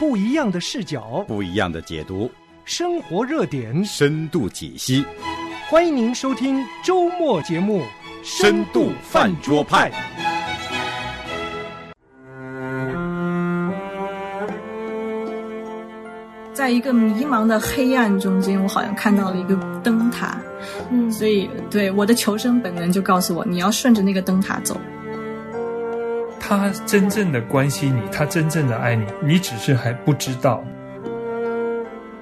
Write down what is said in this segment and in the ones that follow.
不一样的视角，不一样的解读，生活热点，深度解析。欢迎您收听周末节目《深度饭桌派》。在一个迷茫的黑暗中间，我好像看到了一个灯塔，嗯，所以对我的求生本能就告诉我，你要顺着那个灯塔走。他真正的关心你，他真正的爱你，你只是还不知道。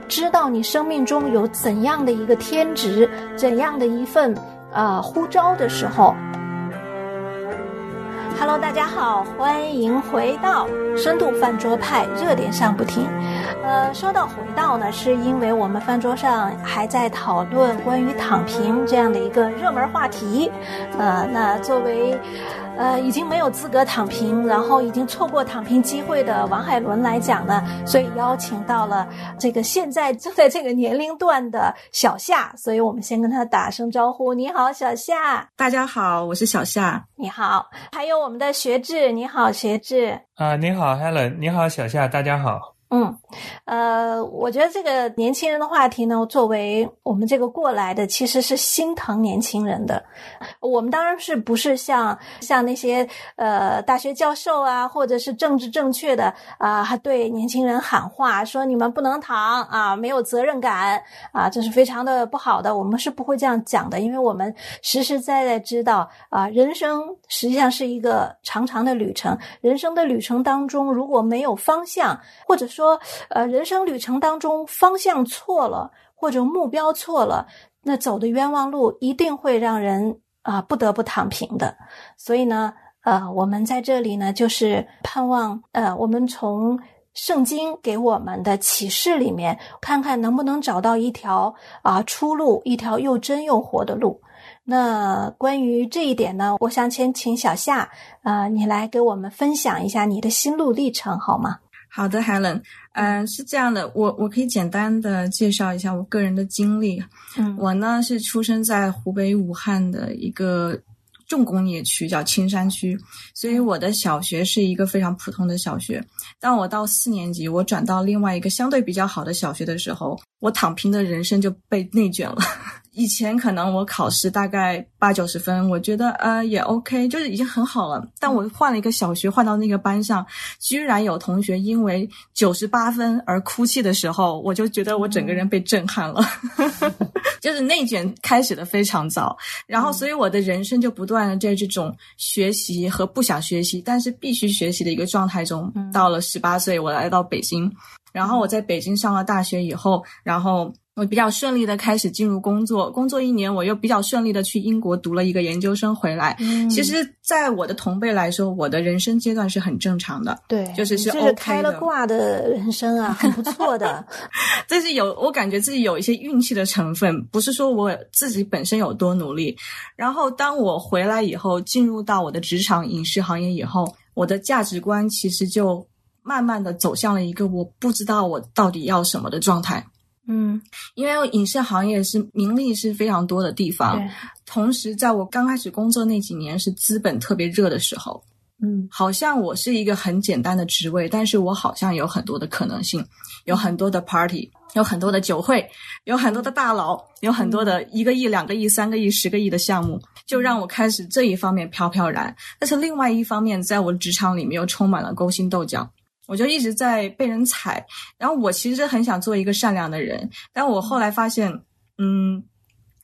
知道你生命中有怎样的一个天职，怎样的一份呃呼召的时候。Hello，大家好，欢迎回到深度饭桌派，热点上不停。呃，说到回到呢，是因为我们饭桌上还在讨论关于躺平这样的一个热门话题。呃，那作为呃已经没有资格躺平，然后已经错过躺平机会的王海伦来讲呢，所以邀请到了这个现在正在这个年龄段的小夏，所以我们先跟他打声招呼。你好，小夏。大家好，我是小夏。你好，还有我们的学志。你好，学志。啊，你好，Helen。你好，小夏。大家好。嗯，呃，我觉得这个年轻人的话题呢，作为我们这个过来的，其实是心疼年轻人的。我们当然是不是像像那些呃大学教授啊，或者是政治正确的啊，对年轻人喊话说你们不能躺啊，没有责任感啊，这是非常的不好的。我们是不会这样讲的，因为我们实实在在知道啊，人生实际上是一个长长的旅程，人生的旅程当中如果没有方向，或者说说呃人生旅程当中方向错了或者目标错了，那走的冤枉路一定会让人啊不得不躺平的。所以呢，呃，我们在这里呢，就是盼望呃我们从圣经给我们的启示里面，看看能不能找到一条啊出路，一条又真又活的路。那关于这一点呢，我想先请小夏啊、呃，你来给我们分享一下你的心路历程好吗？好的，Helen，嗯、呃，是这样的，我我可以简单的介绍一下我个人的经历。嗯，我呢是出生在湖北武汉的一个重工业区，叫青山区，所以我的小学是一个非常普通的小学。当我到四年级，我转到另外一个相对比较好的小学的时候，我躺平的人生就被内卷了。以前可能我考试大概八九十分，我觉得呃也 OK，就是已经很好了。但我换了一个小学，换到那个班上，居然有同学因为九十八分而哭泣的时候，我就觉得我整个人被震撼了。就是内卷开始的非常早，然后所以我的人生就不断的在这种学习和不想学习，但是必须学习的一个状态中。到了十八岁，我来到北京，然后我在北京上了大学以后，然后。我比较顺利的开始进入工作，工作一年，我又比较顺利的去英国读了一个研究生回来。嗯、其实，在我的同辈来说，我的人生阶段是很正常的，对，就是是 OK 的。是开了挂的人生啊，很不错的。这是有，我感觉自己有一些运气的成分，不是说我自己本身有多努力。然后，当我回来以后，进入到我的职场影视行业以后，我的价值观其实就慢慢的走向了一个我不知道我到底要什么的状态。嗯，因为影视行业是名利是非常多的地方，同时在我刚开始工作那几年是资本特别热的时候，嗯，好像我是一个很简单的职位，但是我好像有很多的可能性，有很多的 party，有很多的酒会，有很多的大佬，有很多的一个亿、两个亿、三个亿、十个亿的项目，就让我开始这一方面飘飘然。但是另外一方面，在我的职场里面又充满了勾心斗角。我就一直在被人踩，然后我其实很想做一个善良的人，但我后来发现，嗯，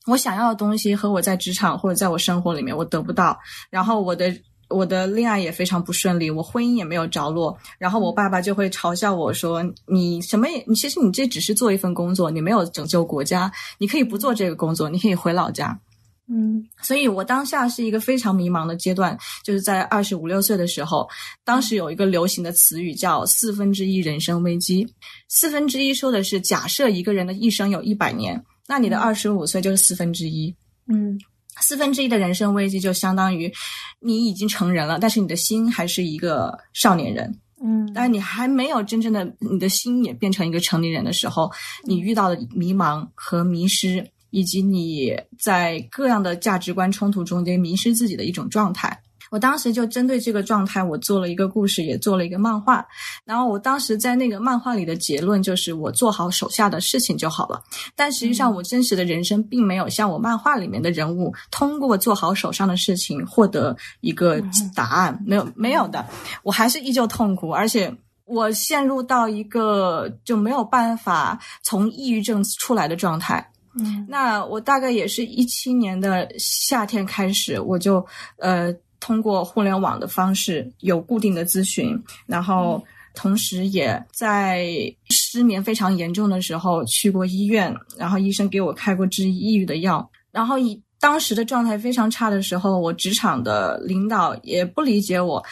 我想要的东西和我在职场或者在我生活里面我得不到，然后我的我的恋爱也非常不顺利，我婚姻也没有着落，然后我爸爸就会嘲笑我说：“你什么也，你其实你这只是做一份工作，你没有拯救国家，你可以不做这个工作，你可以回老家。”嗯，所以我当下是一个非常迷茫的阶段，就是在二十五六岁的时候，当时有一个流行的词语叫“四分之一人生危机”。四分之一说的是，假设一个人的一生有一百年，那你的二十五岁就是四分之一。嗯，四分之一的人生危机就相当于你已经成人了，但是你的心还是一个少年人。嗯，但是你还没有真正的你的心也变成一个成年人的时候，你遇到的迷茫和迷失。以及你在各样的价值观冲突中间迷失自己的一种状态，我当时就针对这个状态，我做了一个故事，也做了一个漫画。然后我当时在那个漫画里的结论就是，我做好手下的事情就好了。但实际上，我真实的人生并没有像我漫画里面的人物，通过做好手上的事情获得一个答案。没有，没有的，我还是依旧痛苦，而且。我陷入到一个就没有办法从抑郁症出来的状态。嗯，那我大概也是一七年的夏天开始，我就呃通过互联网的方式有固定的咨询，然后同时也在失眠非常严重的时候去过医院，然后医生给我开过治抑郁的药，然后以当时的状态非常差的时候，我职场的领导也不理解我。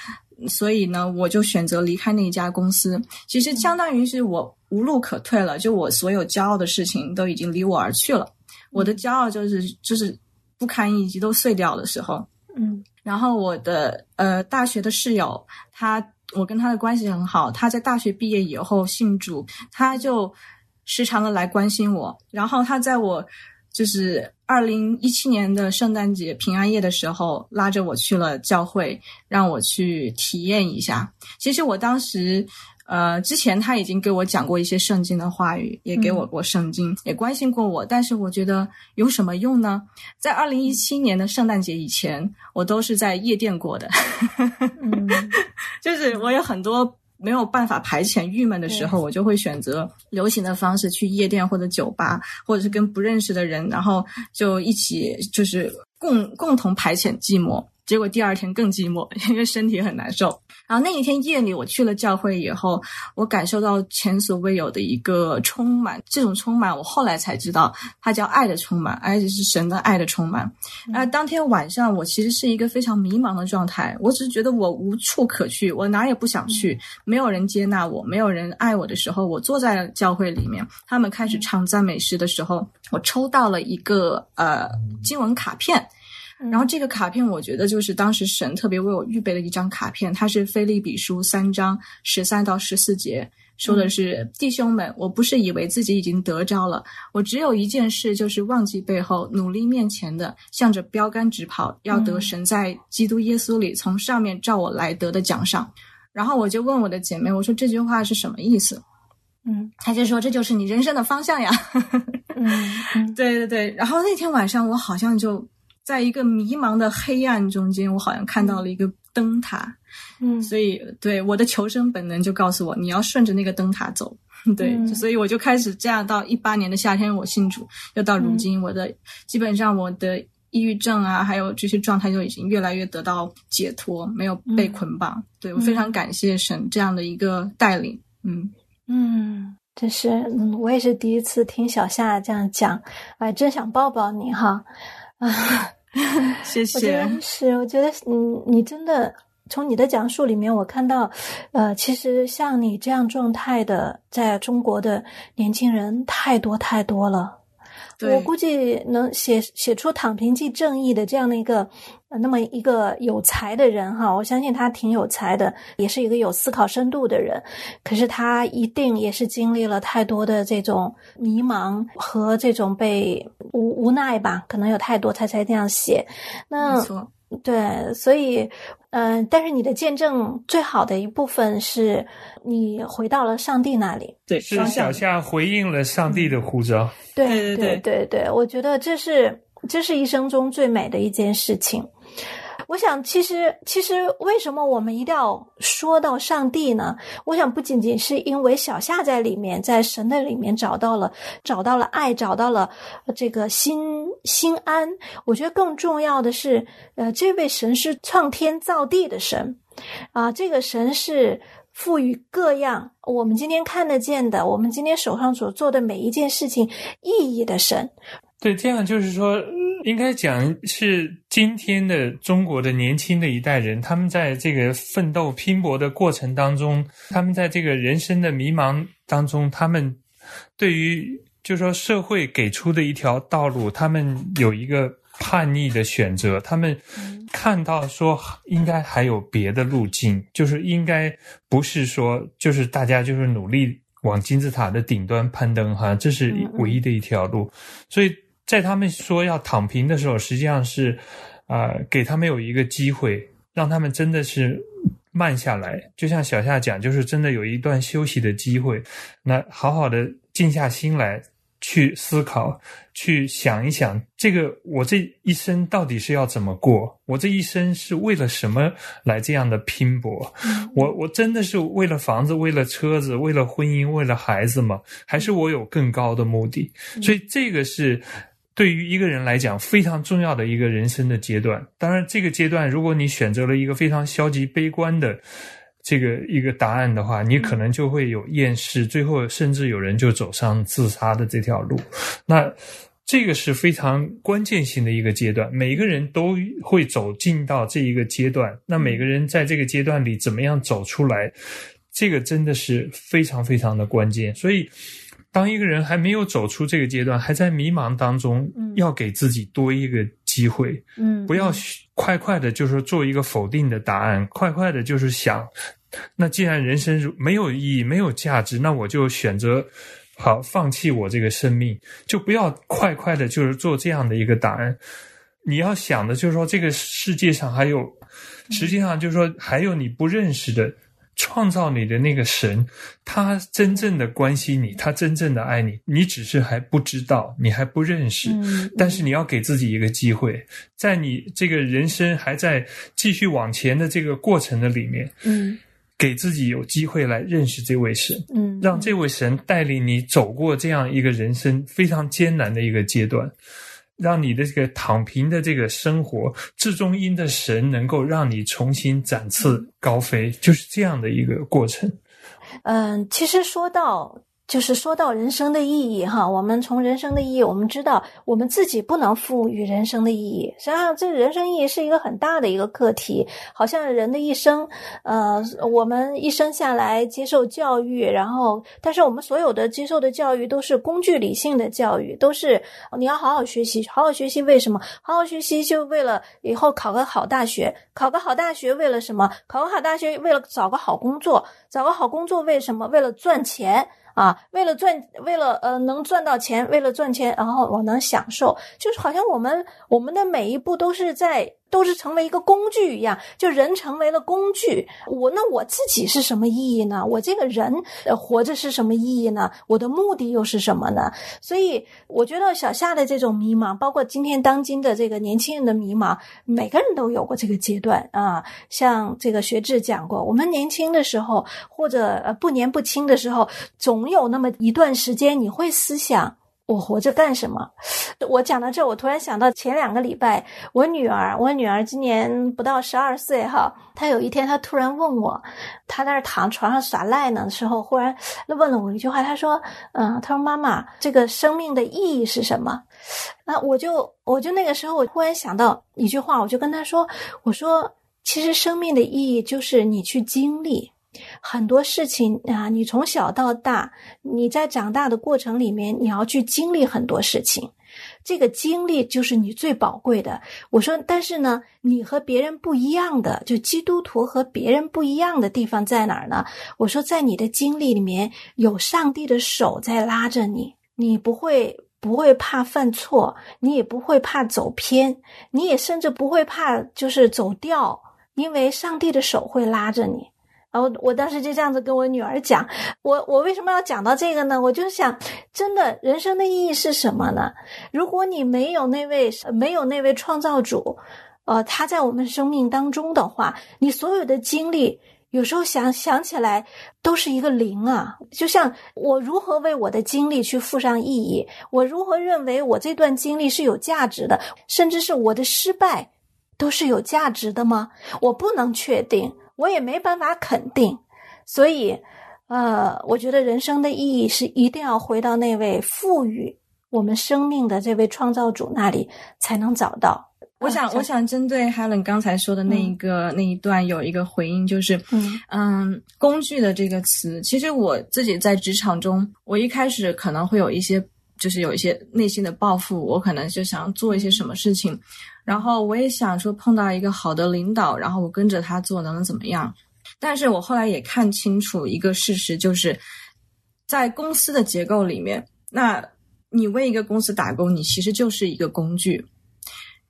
所以呢，我就选择离开那一家公司。其实相当于是我无路可退了，就我所有骄傲的事情都已经离我而去了。我的骄傲就是就是不堪一击，都碎掉的时候。嗯，然后我的呃大学的室友，他我跟他的关系很好，他在大学毕业以后信主，他就时常的来关心我。然后他在我就是二零一七年的圣诞节平安夜的时候，拉着我去了教会，让我去体验一下。其实我当时。呃，之前他已经给我讲过一些圣经的话语，也给我过圣经，也关心过我。但是我觉得有什么用呢？在二零一七年的圣诞节以前，我都是在夜店过的，嗯就是我有很多没有办法排遣郁闷的时候，我就会选择流行的方式去夜店或者酒吧，或者是跟不认识的人，然后就一起就是共共同排遣寂寞。结果第二天更寂寞，因为身体很难受。然后那一天夜里，我去了教会以后，我感受到前所未有的一个充满。这种充满，我后来才知道，它叫爱的充满，而且是神的爱的充满。那当天晚上，我其实是一个非常迷茫的状态，我只是觉得我无处可去，我哪也不想去，没有人接纳我，没有人爱我的时候，我坐在教会里面，他们开始唱赞美诗的时候，我抽到了一个呃经文卡片。然后这个卡片，我觉得就是当时神特别为我预备的一张卡片，它是菲利比书三章十三到十四节，说的是弟兄们，我不是以为自己已经得着了，我只有一件事，就是忘记背后，努力面前的，向着标杆直跑，要得神在基督耶稣里从上面照我来得的奖赏。然后我就问我的姐妹，我说这句话是什么意思？嗯，她就说这就是你人生的方向呀。嗯，对对对。然后那天晚上，我好像就。在一个迷茫的黑暗中间，我好像看到了一个灯塔，嗯，所以对我的求生本能就告诉我，你要顺着那个灯塔走，对，所以我就开始这样。到一八年的夏天，我信主，又到如今，我的基本上我的抑郁症啊，还有这些状态就已经越来越得到解脱，没有被捆绑。对我非常感谢神这样的一个带领，嗯。嗯，这是嗯，我也是第一次听小夏这样讲，哎，真想抱抱你哈。啊，谢谢。是，我觉得嗯，你真的从你的讲述里面，我看到，呃，其实像你这样状态的，在中国的年轻人太多太多了。我估计能写写出“躺平即正义”的这样的一个，那么一个有才的人哈，我相信他挺有才的，也是一个有思考深度的人。可是他一定也是经历了太多的这种迷茫和这种被无无奈吧，可能有太多，他才这样写。那对，所以。嗯，但是你的见证最好的一部分是你回到了上帝那里。对，是小夏回应了上帝的呼召。对对对对对，我觉得这是这是一生中最美的一件事情。我想，其实其实为什么我们一定要说到上帝呢？我想不仅仅是因为小夏在里面，在神的里面找到了找到了爱，找到了这个心心安。我觉得更重要的是，呃，这位神是创天造地的神，啊，这个神是赋予各样我们今天看得见的，我们今天手上所做的每一件事情意义的神。对，这样就是说。应该讲是今天的中国的年轻的一代人，他们在这个奋斗拼搏的过程当中，他们在这个人生的迷茫当中，他们对于就是说社会给出的一条道路，他们有一个叛逆的选择，他们看到说应该还有别的路径，就是应该不是说就是大家就是努力往金字塔的顶端攀登哈，这是唯一的一条路，所以。在他们说要躺平的时候，实际上是，呃，给他们有一个机会，让他们真的是慢下来。就像小夏讲，就是真的有一段休息的机会，那好好的静下心来。去思考，去想一想，这个我这一生到底是要怎么过？我这一生是为了什么来这样的拼搏？我我真的是为了房子、为了车子、为了婚姻、为了孩子吗？还是我有更高的目的？所以这个是对于一个人来讲非常重要的一个人生的阶段。当然，这个阶段如果你选择了一个非常消极悲观的。这个一个答案的话，你可能就会有厌世，最后甚至有人就走上自杀的这条路。那这个是非常关键性的一个阶段，每个人都会走进到这一个阶段。那每个人在这个阶段里怎么样走出来，这个真的是非常非常的关键。所以，当一个人还没有走出这个阶段，还在迷茫当中，要给自己多一个机会，嗯，不要。快快的，就是做一个否定的答案。快快的，就是想，那既然人生没有意义、没有价值，那我就选择好放弃我这个生命，就不要快快的，就是做这样的一个答案。你要想的，就是说这个世界上还有，实际上就是说还有你不认识的。创造你的那个神，他真正的关心你，他真正的爱你，你只是还不知道，你还不认识。但是你要给自己一个机会，在你这个人生还在继续往前的这个过程的里面，嗯，给自己有机会来认识这位神，嗯，让这位神带领你走过这样一个人生非常艰难的一个阶段。让你的这个躺平的这个生活，至中因的神能够让你重新展翅高飞，就是这样的一个过程。嗯，其实说到。就是说到人生的意义哈，我们从人生的意义，我们知道我们自己不能赋予人生的意义。实际上，这人生意义是一个很大的一个课题。好像人的一生，呃，我们一生下来接受教育，然后，但是我们所有的接受的教育都是工具理性的教育，都是你要好好学习，好好学习。为什么？好好学习就为了以后考个好大学，考个好大学为了什么？考个好大学为了找个好工作，找个好工作为什么？为了赚钱。啊，为了赚，为了呃能赚到钱，为了赚钱，然后我能享受，就是好像我们我们的每一步都是在。都是成为一个工具一样，就人成为了工具。我那我自己是什么意义呢？我这个人呃活着是什么意义呢？我的目的又是什么呢？所以我觉得小夏的这种迷茫，包括今天当今的这个年轻人的迷茫，每个人都有过这个阶段啊。像这个学志讲过，我们年轻的时候或者呃不年不轻的时候，总有那么一段时间，你会思想。我活着干什么？我讲到这，我突然想到前两个礼拜，我女儿，我女儿今年不到十二岁哈，她有一天她突然问我，她在那躺床上耍赖呢的时候，忽然问了我一句话，她说：“嗯，她说妈妈，这个生命的意义是什么？”那我就我就那个时候，我忽然想到一句话，我就跟她说：“我说，其实生命的意义就是你去经历。”很多事情啊，你从小到大，你在长大的过程里面，你要去经历很多事情，这个经历就是你最宝贵的。我说，但是呢，你和别人不一样的，就基督徒和别人不一样的地方在哪儿呢？我说，在你的经历里面有上帝的手在拉着你，你不会不会怕犯错，你也不会怕走偏，你也甚至不会怕就是走掉，因为上帝的手会拉着你。然后我当时就这样子跟我女儿讲，我我为什么要讲到这个呢？我就想，真的人生的意义是什么呢？如果你没有那位没有那位创造主，呃，他在我们生命当中的话，你所有的经历，有时候想想起来都是一个零啊。就像我如何为我的经历去附上意义，我如何认为我这段经历是有价值的，甚至是我的失败都是有价值的吗？我不能确定。我也没办法肯定，所以，呃，我觉得人生的意义是一定要回到那位赋予我们生命的这位创造主那里才能找到。我想，我想针对 Helen 刚才说的那一个那一段有一个回应，就是，嗯，工具的这个词，其实我自己在职场中，我一开始可能会有一些，就是有一些内心的抱负，我可能就想做一些什么事情。然后我也想说碰到一个好的领导，然后我跟着他做能怎么样？但是我后来也看清楚一个事实，就是在公司的结构里面，那你为一个公司打工，你其实就是一个工具。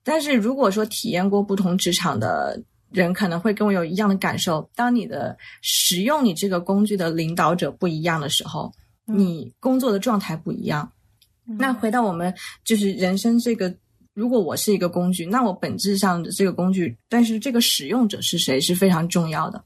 但是如果说体验过不同职场的人可能会跟我有一样的感受。当你的使用你这个工具的领导者不一样的时候，你工作的状态不一样。那回到我们就是人生这个，如果我是一个工具，那我本质上的这个工具，但是这个使用者是谁是非常重要的。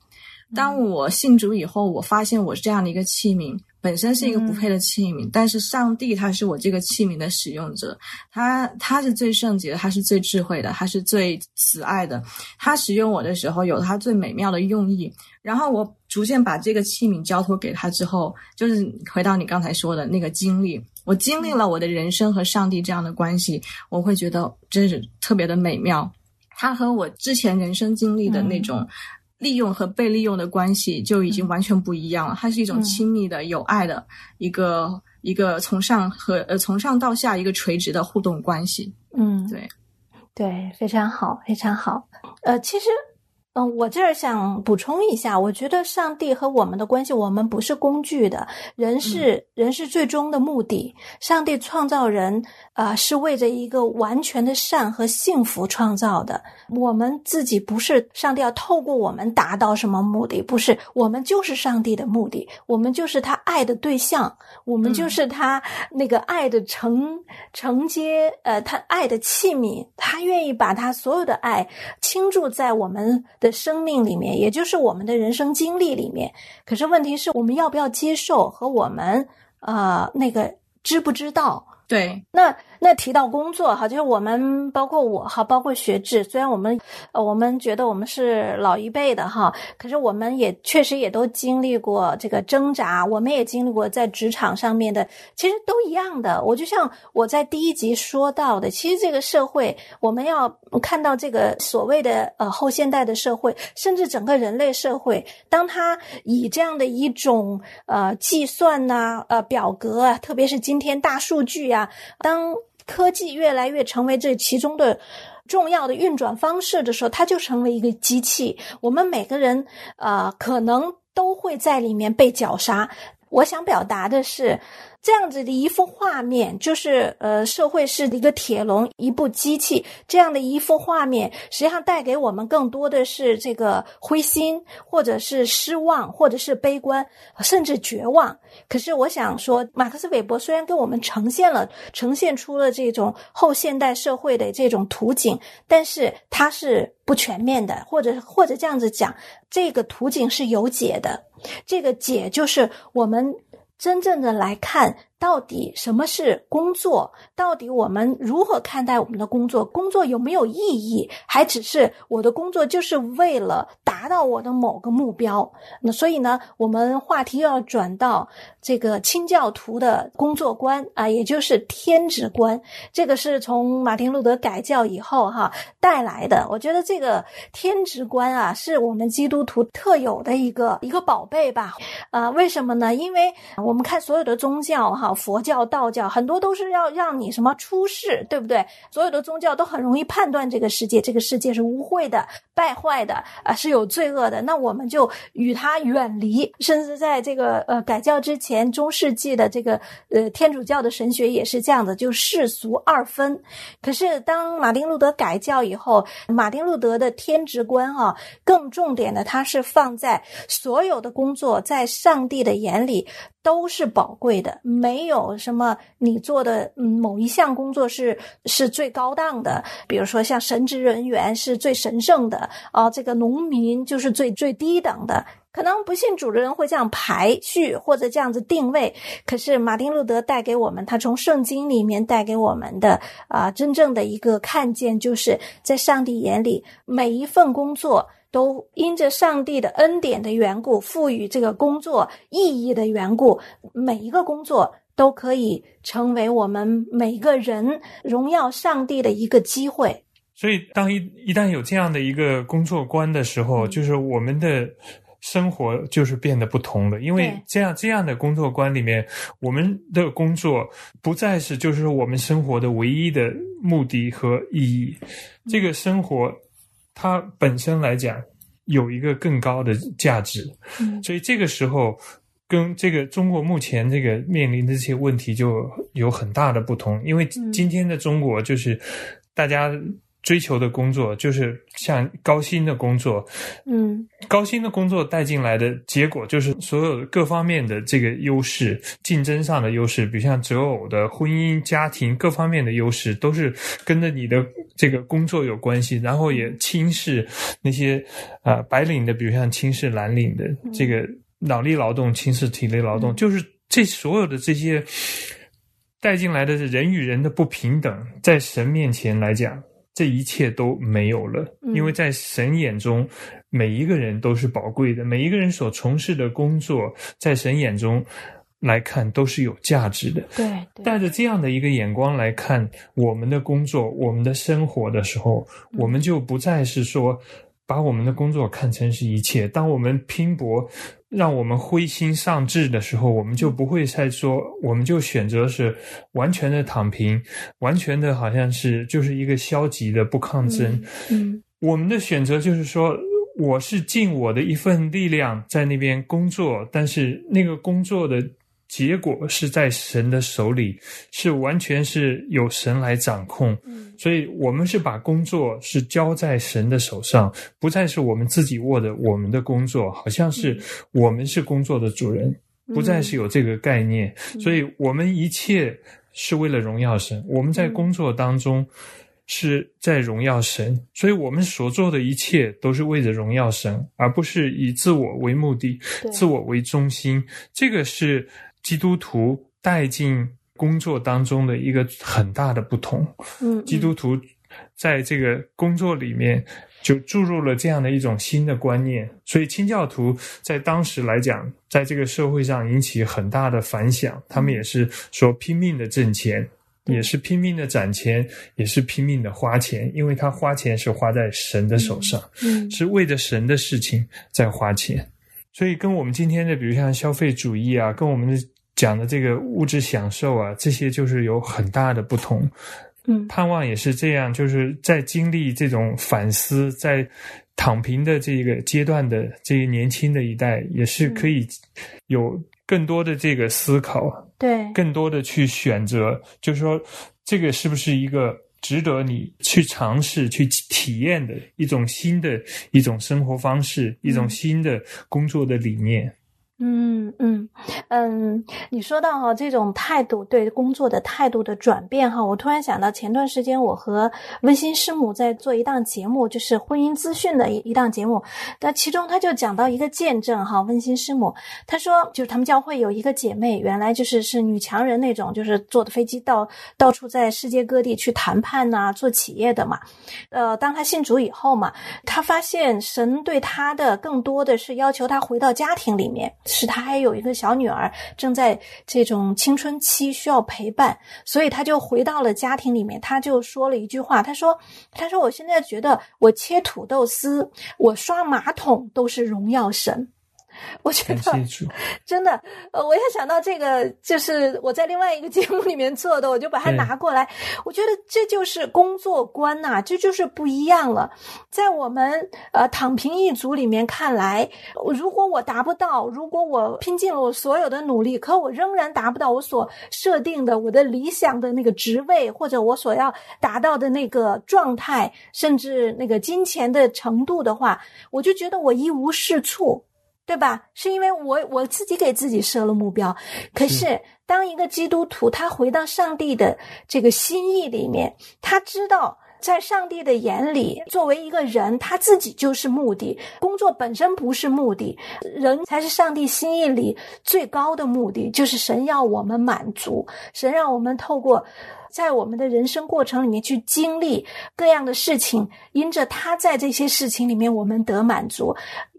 当我信主以后，我发现我是这样的一个器皿。本身是一个不配的器皿，但是上帝他是我这个器皿的使用者，他他是最圣洁的，他是最智慧的，他是最慈爱的。他使用我的时候有他最美妙的用意，然后我逐渐把这个器皿交托给他之后，就是回到你刚才说的那个经历，我经历了我的人生和上帝这样的关系，我会觉得真是特别的美妙。他和我之前人生经历的那种。利用和被利用的关系就已经完全不一样了，它是一种亲密的、有爱的一个一个从上和呃从上到下一个垂直的互动关系。嗯，对，对，非常好，非常好。呃，其实。嗯，我这儿想补充一下，我觉得上帝和我们的关系，我们不是工具的，人是人是最终的目的。上帝创造人，啊，是为着一个完全的善和幸福创造的。我们自己不是上帝要透过我们达到什么目的，不是，我们就是上帝的目的，我们就是他爱的对象，我们就是他那个爱的承承接，呃，他爱的器皿，他愿意把他所有的爱倾注在我们。的生命里面，也就是我们的人生经历里面。可是问题是我们要不要接受和我们啊那个知不知道？对，那。那提到工作哈，就是我们包括我哈，包括学制。虽然我们呃，我们觉得我们是老一辈的哈，可是我们也确实也都经历过这个挣扎，我们也经历过在职场上面的，其实都一样的。我就像我在第一集说到的，其实这个社会，我们要看到这个所谓的呃后现代的社会，甚至整个人类社会，当他以这样的一种呃计算呐、呃表格啊，特别是今天大数据啊，当科技越来越成为这其中的重要的运转方式的时候，它就成为一个机器。我们每个人啊，可能都会在里面被绞杀。我想表达的是。这样子的一幅画面，就是呃，社会是一个铁笼，一部机器。这样的一幅画面，实际上带给我们更多的是这个灰心，或者是失望，或者是悲观，甚至绝望。可是，我想说，马克思韦伯虽然给我们呈现了、呈现出了这种后现代社会的这种图景，但是它是不全面的，或者或者这样子讲，这个图景是有解的。这个解就是我们。真正的来看。到底什么是工作？到底我们如何看待我们的工作？工作有没有意义？还只是我的工作就是为了达到我的某个目标？那所以呢，我们话题要转到这个清教徒的工作观啊，也就是天职观。这个是从马丁路德改教以后哈带来的。我觉得这个天职观啊，是我们基督徒特有的一个一个宝贝吧。啊，为什么呢？因为我们看所有的宗教哈。佛教、道教很多都是要让你什么出世，对不对？所有的宗教都很容易判断这个世界，这个世界是污秽的、败坏的啊，是有罪恶的。那我们就与它远离。甚至在这个呃改教之前，中世纪的这个呃天主教的神学也是这样的，就世俗二分。可是当马丁路德改教以后，马丁路德的天职观啊，更重点的，他是放在所有的工作在上帝的眼里。都是宝贵的，没有什么你做的某一项工作是是最高档的。比如说，像神职人员是最神圣的啊，这个农民就是最最低等的。可能不信主的人会这样排序或者这样子定位，可是马丁路德带给我们，他从圣经里面带给我们的啊，真正的一个看见，就是在上帝眼里，每一份工作。都因着上帝的恩典的缘故，赋予这个工作意义的缘故，每一个工作都可以成为我们每个人荣耀上帝的一个机会。所以，当一一旦有这样的一个工作观的时候，就是我们的生活就是变得不同了。因为这样这样的工作观里面，我们的工作不再是就是我们生活的唯一的目的和意义。这个生活。它本身来讲有一个更高的价值，所以这个时候跟这个中国目前这个面临的这些问题就有很大的不同。因为今天的中国就是大家追求的工作就是像高薪的工作，嗯。高薪的工作带进来的结果就是所有各方面的这个优势，竞争上的优势，比如像择偶的、婚姻、家庭各方面的优势，都是跟着你的这个工作有关系，然后也轻视那些呃白领的，比如像轻视蓝领的这个脑力劳动、轻视体力劳动，就是这所有的这些带进来的人与人的不平等，在神面前来讲。这一切都没有了，因为在神眼中，每一个人都是宝贵的，每一个人所从事的工作，在神眼中来看都是有价值的。对，对。带着这样的一个眼光来看我们的工作、我们的生活的时候，我们就不再是说把我们的工作看成是一切。当我们拼搏，让我们灰心丧志的时候，我们就不会再说，我们就选择是完全的躺平，完全的好像是就是一个消极的不抗争。嗯我们的选择就是说，我是尽我的一份力量在那边工作，但是那个工作的结果是在神的手里，是完全是由神来掌控。嗯所以我们是把工作是交在神的手上，不再是我们自己握的我们的工作，好像是我们是工作的主人，不再是有这个概念。所以我们一切是为了荣耀神，我们在工作当中是在荣耀神，所以我们所做的一切都是为了荣耀神，而不是以自我为目的、自我为中心。这个是基督徒带进工作当中的一个很大的不同。嗯，基督徒在这个工作里面就注入了这样的一种新的观念，所以清教徒在当时来讲，在这个社会上引起很大的反响。他们也是说拼命的挣钱，也是拼命的攒钱，也是拼命的花钱，因为他花钱是花在神的手上，嗯是为着神的事情在花钱。所以跟我们今天的，比如像消费主义啊，跟我们的讲的这个物质享受啊，这些就是有很大的不同。嗯盼望也是这样，就是在经历这种反思，在躺平的这个阶段的这个年轻的一代，也是可以有更多的这个思考，对，更多的去选择，就是说这个是不是一个值得你去尝试、去体验的一种新的一种生活方式，一种新的工作的理念。嗯嗯嗯，你说到哈这种态度对工作的态度的转变哈，我突然想到前段时间我和温馨师母在做一档节目，就是婚姻资讯的一一档节目，那其中他就讲到一个见证哈，温馨师母她说就是他们教会有一个姐妹，原来就是是女强人那种，就是坐的飞机到到处在世界各地去谈判呐、做企业的嘛，呃，当她信主以后嘛，她发现神对她的更多的是要求她回到家庭里面。是他还有一个小女儿正在这种青春期需要陪伴，所以他就回到了家庭里面。他就说了一句话，他说：“他说我现在觉得我切土豆丝，我刷马桶都是荣耀神。” 我觉得，真的，呃，我也想到这个，就是我在另外一个节目里面做的，我就把它拿过来。我觉得这就是工作观呐、这就是不一样了。在我们呃躺平一族里面看来，如果我达不到，如果我拼尽了我所有的努力，可我仍然达不到我所设定的我的理想的那个职位，或者我所要达到的那个状态，甚至那个金钱的程度的话，我就觉得我一无是处。对吧？是因为我我自己给自己设了目标，可是当一个基督徒他回到上帝的这个心意里面，他知道在上帝的眼里，作为一个人，他自己就是目的，工作本身不是目的，人才是上帝心意里最高的目的，就是神要我们满足，神让我们透过。在我们的人生过程里面去经历各样的事情，因着他在这些事情里面我们得满足，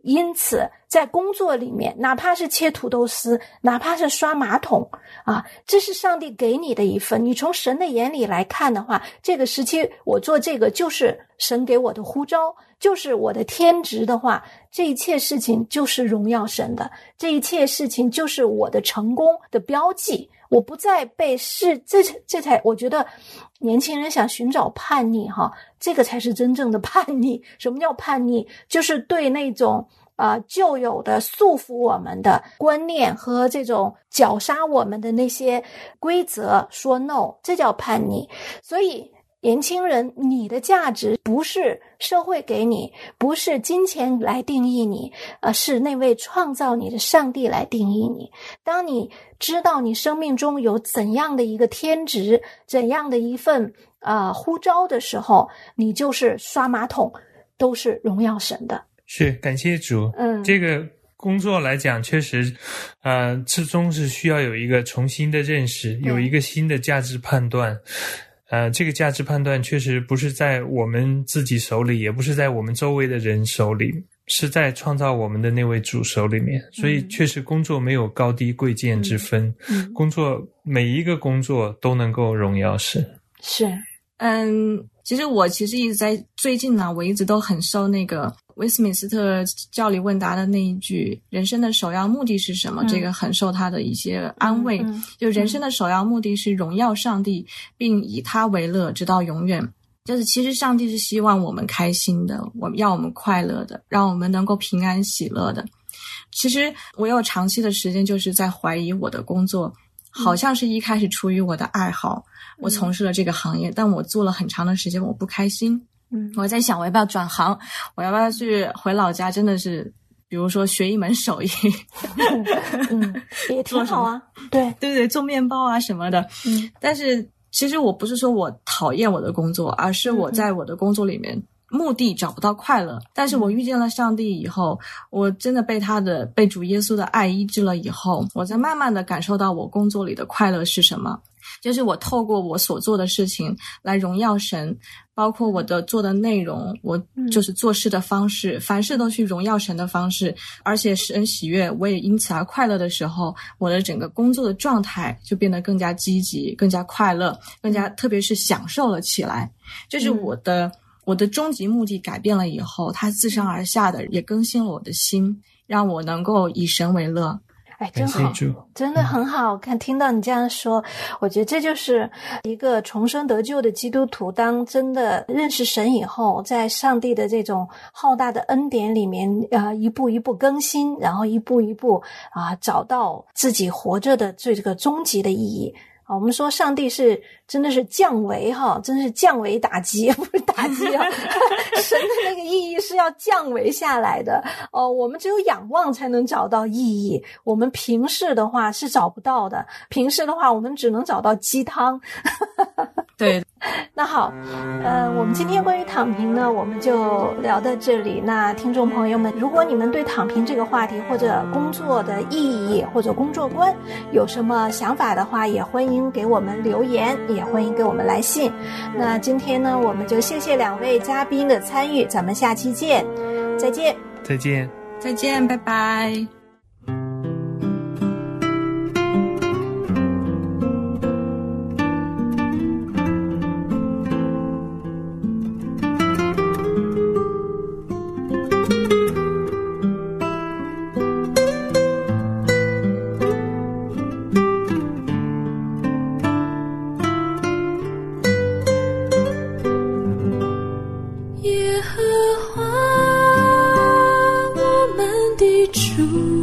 因此在工作里面，哪怕是切土豆丝，哪怕是刷马桶啊，这是上帝给你的一份。你从神的眼里来看的话，这个时期我做这个就是神给我的呼召，就是我的天职的话，这一切事情就是荣耀神的，这一切事情就是我的成功的标记。我不再被是这这才我觉得，年轻人想寻找叛逆哈，这个才是真正的叛逆。什么叫叛逆？就是对那种啊、旧有的束缚我们的观念和这种绞杀我们的那些规则说 no，这叫叛逆。所以。年轻人，你的价值不是社会给你，不是金钱来定义你，而是那位创造你的上帝来定义你。当你知道你生命中有怎样的一个天职，怎样的一份啊、呼召的时候，你就是刷马桶都是荣耀神的。是感谢主。嗯这个工作来讲，确实，呃，最终是需要有一个重新的认识，有一个新的价值判断。呃，这个价值判断确实不是在我们自己手里，也不是在我们周围的人手里，是在创造我们的那位主手里面。所以，确实工作没有高低贵贱之分，嗯，工作每一个工作都能够荣耀神。是，嗯，其实我其实一直在最近呢，我一直都很受那个威斯敏斯特教理问答的那一句“人生的首要目的是什么”，嗯这个很受他的一些安慰。嗯就人生的首要目的是荣耀上帝，并以他为乐，直到永远。就是其实上帝是希望我们开心的，我们要我们快乐的，让我们能够平安喜乐的。其实我有长期的时间就是在怀疑我的工作，好像是一开始出于我的爱好，我从事了这个行业，但我做了很长的时间，我不开心。嗯我在想，我要不要转行？我要不要去回老家？真的是，比如说学一门手艺 嗯，也挺好啊。对，对对，做面包啊什么的。嗯但是其实我不是说我讨厌我的工作，而是我在我的工作里面。目的找不到快乐，但是我遇见了上帝以后，我真的被他的被主耶稣的爱医治了以后，我在慢慢的感受到我工作里的快乐是什么，就是我透过我所做的事情来荣耀神，包括我的做的内容，我就是做事的方式，凡事都去荣耀神的方式，而且神喜悦，我也因此而快乐的时候，我的整个工作的状态就变得更加积极、更加快乐、更加特别是享受了起来。就是我的、我的终极目的改变了以后，它自上而下的也更新了我的心，让我能够以神为乐。哎，真好。真的很好看，听到你这样说，我觉得这就是一个重生得救的基督徒，当真的认识神以后，在上帝的这种浩大的恩典里面，呃，一步一步更新，然后一步一步啊、找到自己活着的最这个终极的意义。啊，我们说上帝是真的是降维哈，真的是降维打击，不是打击啊！神的那个意义是要降维下来的哦。我们只有仰望才能找到意义，我们平视的话是找不到的。平视的话，我们只能找到鸡汤。对，那好，呃，我们今天关于躺平呢，我们就聊到这里。那听众朋友们，如果你们对躺平这个话题或者工作的意义或者工作观有什么想法的话，也欢迎给我们留言，也欢迎给我们来信。那今天呢，我们就谢谢两位嘉宾的参与，咱们下期见，再见。再见。再见，拜拜。住，